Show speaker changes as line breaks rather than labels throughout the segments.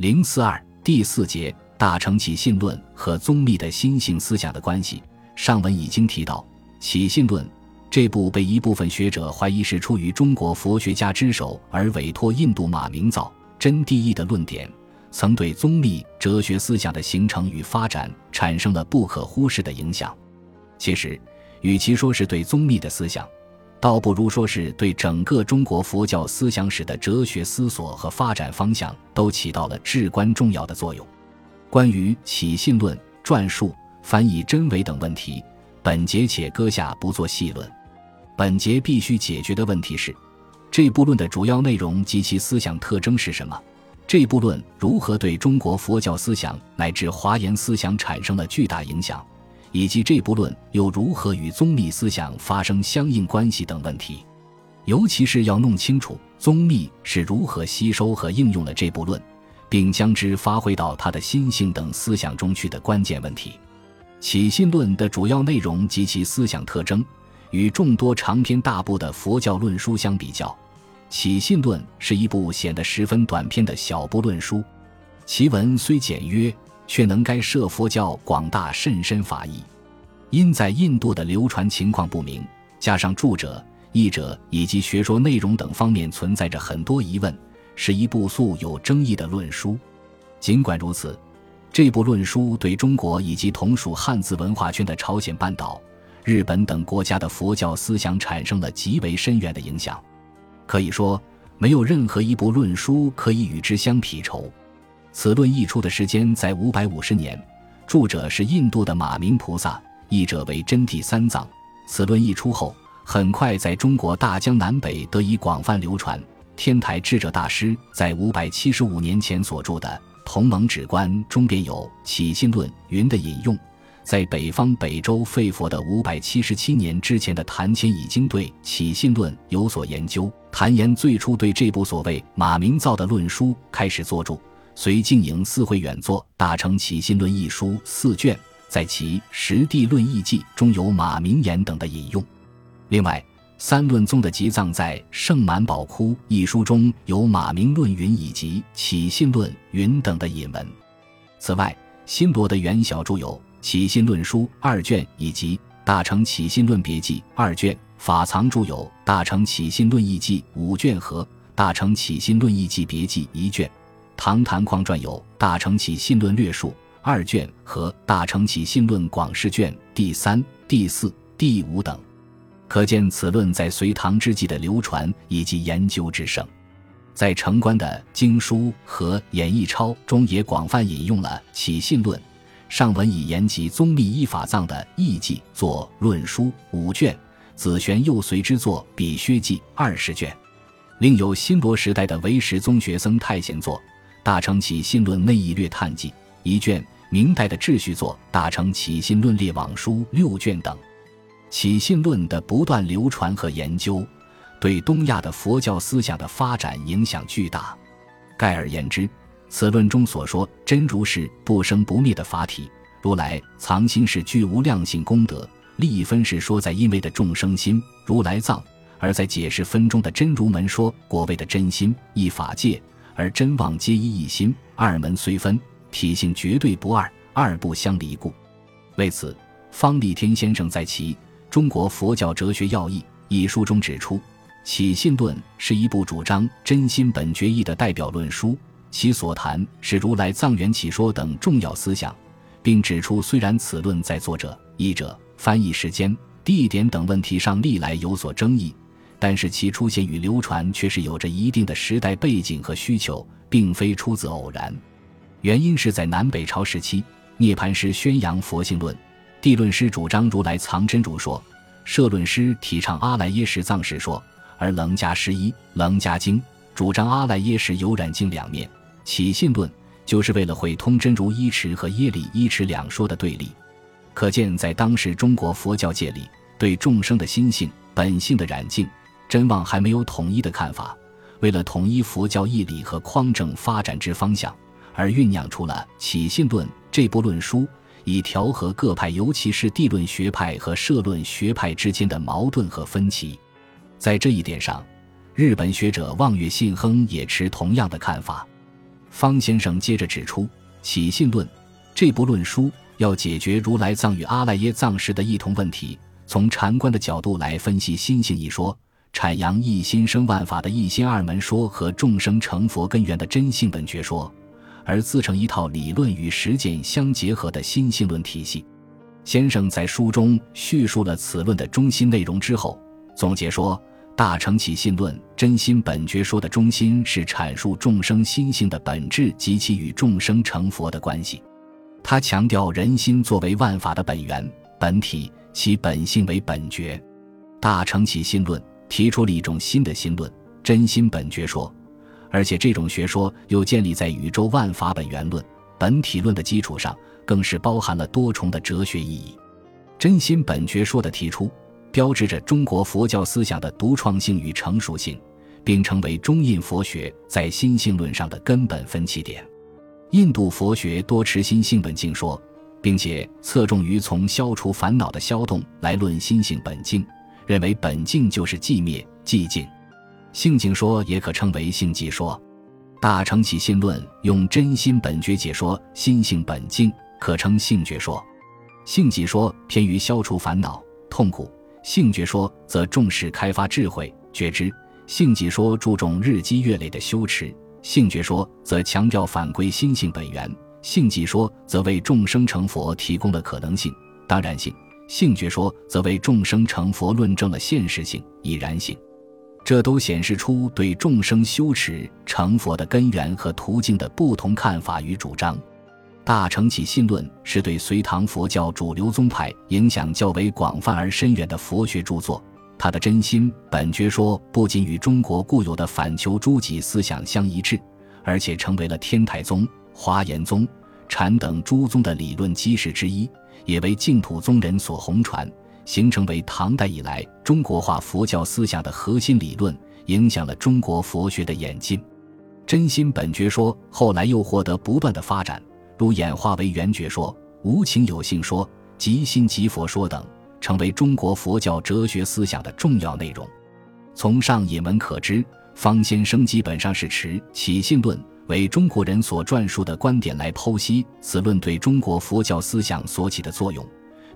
零四二第四节大乘起信论和宗密的心性思想的关系。上文已经提到，起信论这部被一部分学者怀疑是出于中国佛学家之手而委托印度马明造真谛义的论点，曾对宗密哲学思想的形成与发展产生了不可忽视的影响。其实，与其说是对宗密的思想，倒不如说是对整个中国佛教思想史的哲学思索和发展方向都起到了至关重要的作用。关于起信论撰述、翻译真伪等问题，本节且搁下不做细论。本节必须解决的问题是：这部论的主要内容及其思想特征是什么？这部论如何对中国佛教思想乃至华严思想产生了巨大影响？以及这部论又如何与宗密思想发生相应关系等问题，尤其是要弄清楚宗密是如何吸收和应用了这部论，并将之发挥到他的心性等思想中去的关键问题。起信论的主要内容及其思想特征，与众多长篇大部的佛教论书相比较，起信论是一部显得十分短篇的小部论书，其文虽简约。却能该摄佛教广大甚深法义，因在印度的流传情况不明，加上著者、译者以及学说内容等方面存在着很多疑问，是一部素有争议的论书。尽管如此，这部论书对中国以及同属汉字文化圈的朝鲜半岛、日本等国家的佛教思想产生了极为深远的影响。可以说，没有任何一部论书可以与之相匹筹。此论译出的时间在五百五十年，著者是印度的马明菩萨，译者为真谛三藏。此论译出后，很快在中国大江南北得以广泛流传。天台智者大师在五百七十五年前所著的《同盟止观》中便有《起信论》云的引用。在北方北周废佛的五百七十七年之前的谭谦已经对《起信论》有所研究。谭言最初对这部所谓马明造的论书开始作注。随静营四会远作《大乘起信论》一书四卷，在其《实地论义记》中有马明言等的引用。另外，三论宗的集藏在《圣满宝窟》一书中有马明论云以及《起信论》云等的引文。此外，新罗的元小著有《起信论书》二卷以及《大乘起信论别记》二卷，法藏著有《大乘起信论义记》五卷和《大乘起信论义记别记》一卷。唐谭匡传有《大乘起信论略述》二卷和《大乘起信论广释卷》第三、第四、第五等，可见此论在隋唐之际的流传以及研究之盛。在成观的经书和演义钞中也广泛引用了《起信论》，上文以言及宗密依法藏的义记作论书五卷，子玄又随之作《比薛记》二十卷，另有新罗时代的唯识宗学僧太贤作。大乘起信论内义略探记一卷，明代的秩序作大乘起信论列网书六卷等，起信论的不断流传和研究，对东亚的佛教思想的发展影响巨大。概而言之，此论中所说真如是不生不灭的法体，如来藏心是具无量性功德，利分是说在因为的众生心，如来藏；而在解释分中的真如门说果位的真心，一法界。而真妄皆一一心，二门虽分，体性绝对不二，二不相离故。为此，方立天先生在其《中国佛教哲学要义》一书中指出，《起信论》是一部主张真心本觉义的代表论书，其所谈是如来藏缘起说等重要思想，并指出，虽然此论在作者、译者、翻译时间、地点等问题上历来有所争议。但是其出现与流传却是有着一定的时代背景和需求，并非出自偶然。原因是在南北朝时期，涅盘师宣扬佛性论，地论师主张如来藏真如说，摄论师提倡阿赖耶识藏识说，而楞伽师一、楞伽经主张阿赖耶识有染经两面。起信论就是为了会通真如一持和耶理一持两说的对立。可见在当时中国佛教界里，对众生的心性本性的染净。真望还没有统一的看法，为了统一佛教义理和匡正发展之方向，而酝酿出了《起信论》这部论书，以调和各派，尤其是地论学派和社论学派之间的矛盾和分歧。在这一点上，日本学者望月信亨也持同样的看法。方先生接着指出，《起信论》这部论书要解决如来藏与阿赖耶藏时的异同问题，从禅观的角度来分析心性一说，阐扬一心生万法的一心二门说和众生成佛根源的真性本觉说，而自成一套理论与实践相结合的心性论体系。先生在书中叙述了此论的中心内容之后，总结说。大乘起信论真心本觉说的中心是阐述众生心性的本质及其与众生成佛的关系。他强调人心作为万法的本源本体，其本性为本觉。大乘起信论提出了一种新的心论——真心本觉说，而且这种学说又建立在宇宙万法本源论、本体论的基础上，更是包含了多重的哲学意义。真心本觉说的提出。标志着中国佛教思想的独创性与成熟性，并成为中印佛学在心性论上的根本分歧点。印度佛学多持心性本净说，并且侧重于从消除烦恼的消动来论心性本净，认为本净就是寂灭、寂静。性净说也可称为性寂说。大乘起信论用真心本觉解说心性本净，可称性觉说。性寂说偏于消除烦恼、痛苦。性觉说则重视开发智慧觉知，性寂说注重日积月累的修持，性觉说则强调反归心性本源，性寂说则为众生成佛提供了可能性、当然性，性觉说则为众生成佛论证了现实性、已然性。这都显示出对众生修持成佛的根源和途径的不同看法与主张。大乘起信论是对隋唐佛教主流宗派影响较为广泛而深远的佛学著作。他的真心本觉说不仅与中国固有的反求诸己思想相一致，而且成为了天台宗、华严宗、禅等诸宗的理论基石之一，也为净土宗人所弘传，形成为唐代以来中国化佛教思想的核心理论，影响了中国佛学的演进。真心本觉说后来又获得不断的发展。如演化为圆觉说、无情有性说、即心即佛说等，成为中国佛教哲学思想的重要内容。从上引文可知，方先生基本上是持起信论为中国人所撰述的观点来剖析此论对中国佛教思想所起的作用，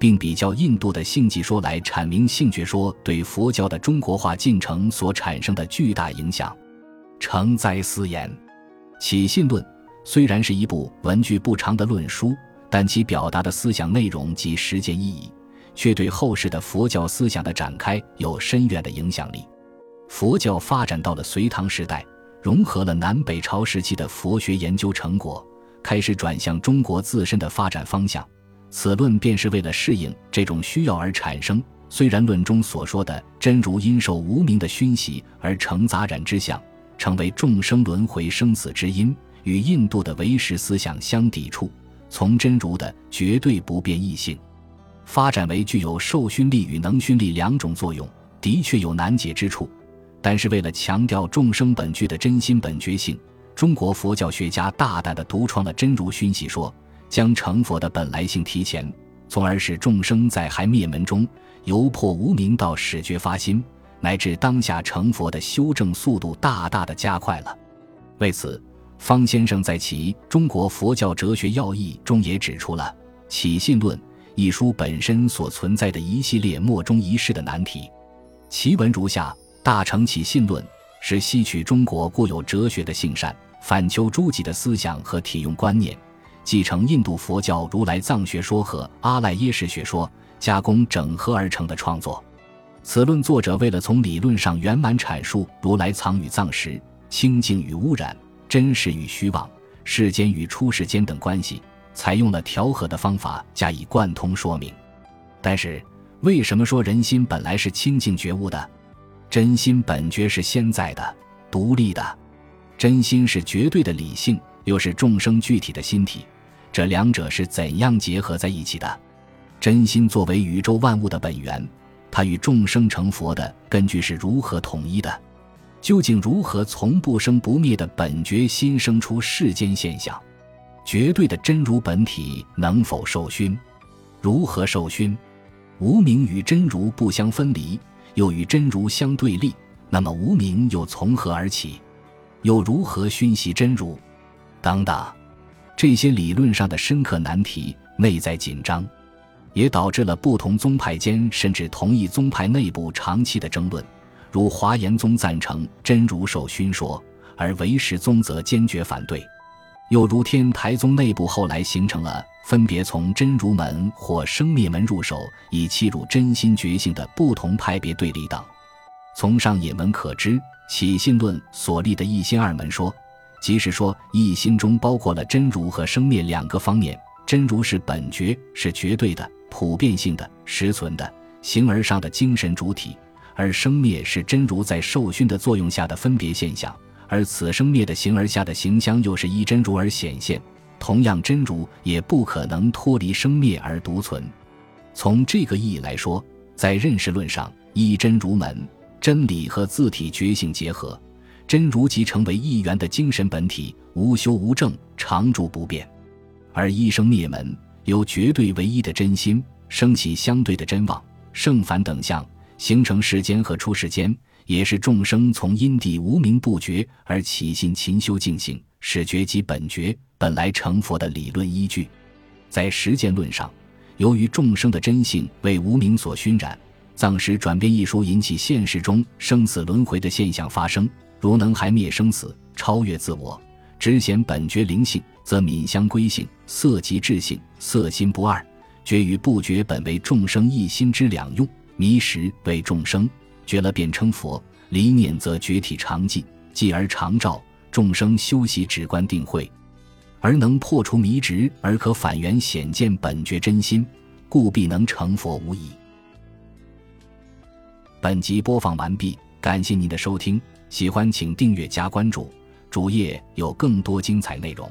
并比较印度的性寂说来阐明性觉说对佛教的中国化进程所产生的巨大影响。承哉思言，起信论。虽然是一部文句不长的论书，但其表达的思想内容及实践意义，却对后世的佛教思想的展开有深远的影响力。佛教发展到了隋唐时代，融合了南北朝时期的佛学研究成果，开始转向中国自身的发展方向。此论便是为了适应这种需要而产生。虽然论中所说的真如因受无名的熏习而成杂染之相，成为众生轮回生死之因。与印度的唯识思想相抵触，从真如的绝对不变异性，发展为具有受熏力与能熏力两种作用，的确有难解之处。但是为了强调众生本具的真心本觉性，中国佛教学家大胆地独创了真如熏习说，将成佛的本来性提前，从而使众生在还灭门中，由破无明到始觉发心，乃至当下成佛的修正速度大大的加快了。为此。方先生在其《中国佛教哲学要义》中也指出了《起信论》一书本身所存在的一系列莫衷一是的难题。其文如下：大乘起信论是吸取中国固有哲学的性善、反求诸己的思想和体用观念，继承印度佛教如来藏学说和阿赖耶识学说，加工整合而成的创作。此论作者为了从理论上圆满阐述如来藏与藏识、清净与污染。真实与虚妄、世间与出世间等关系，采用了调和的方法加以贯通说明。但是，为什么说人心本来是清净觉悟的？真心本觉是现在的、独立的，真心是绝对的理性，又是众生具体的心体，这两者是怎样结合在一起的？真心作为宇宙万物的本源，它与众生成佛的根据是如何统一的？究竟如何从不生不灭的本觉心生出世间现象？绝对的真如本体能否受熏？如何受熏？无名与真如不相分离，又与真如相对立，那么无名又从何而起？又如何熏习真如？等等，这些理论上的深刻难题，内在紧张，也导致了不同宗派间甚至同一宗派内部长期的争论。如华严宗赞成真如受熏说，而唯识宗则坚决反对；又如天台宗内部后来形成了分别从真如门或生灭门入手，以契入真心觉性的不同派别对立等。从上引文可知，起信论所立的一心二门说，即是说一心中包括了真如和生灭两个方面。真如是本觉，是绝对的、普遍性的、实存的、形而上的精神主体。而生灭是真如在受熏的作用下的分别现象，而此生灭的形而下的形象又是依真如而显现。同样，真如也不可能脱离生灭而独存。从这个意义来说，在认识论上，一真如门真理和自体觉性结合，真如即成为一元的精神本体，无修无证，常住不变；而一生灭门由绝对唯一的真心升起相对的真妄、圣凡等相。形成世间和出世间，也是众生从因地无名不觉而起心勤修静行，使觉即本觉，本来成佛的理论依据。在实践论上，由于众生的真性为无名所熏染，藏识转变一书引起现实中生死轮回的现象发生。如能还灭生死，超越自我，只显本觉灵性，则敏相归性，色即智性，色心不二，觉与不觉本为众生一心之两用。迷时为众生觉了便称佛，离念则觉体常寂，继而常照众生修习止观定慧，而能破除迷执而可反原显见本觉真心，故必能成佛无疑。本集播放完毕，感谢您的收听，喜欢请订阅加关注，主页有更多精彩内容。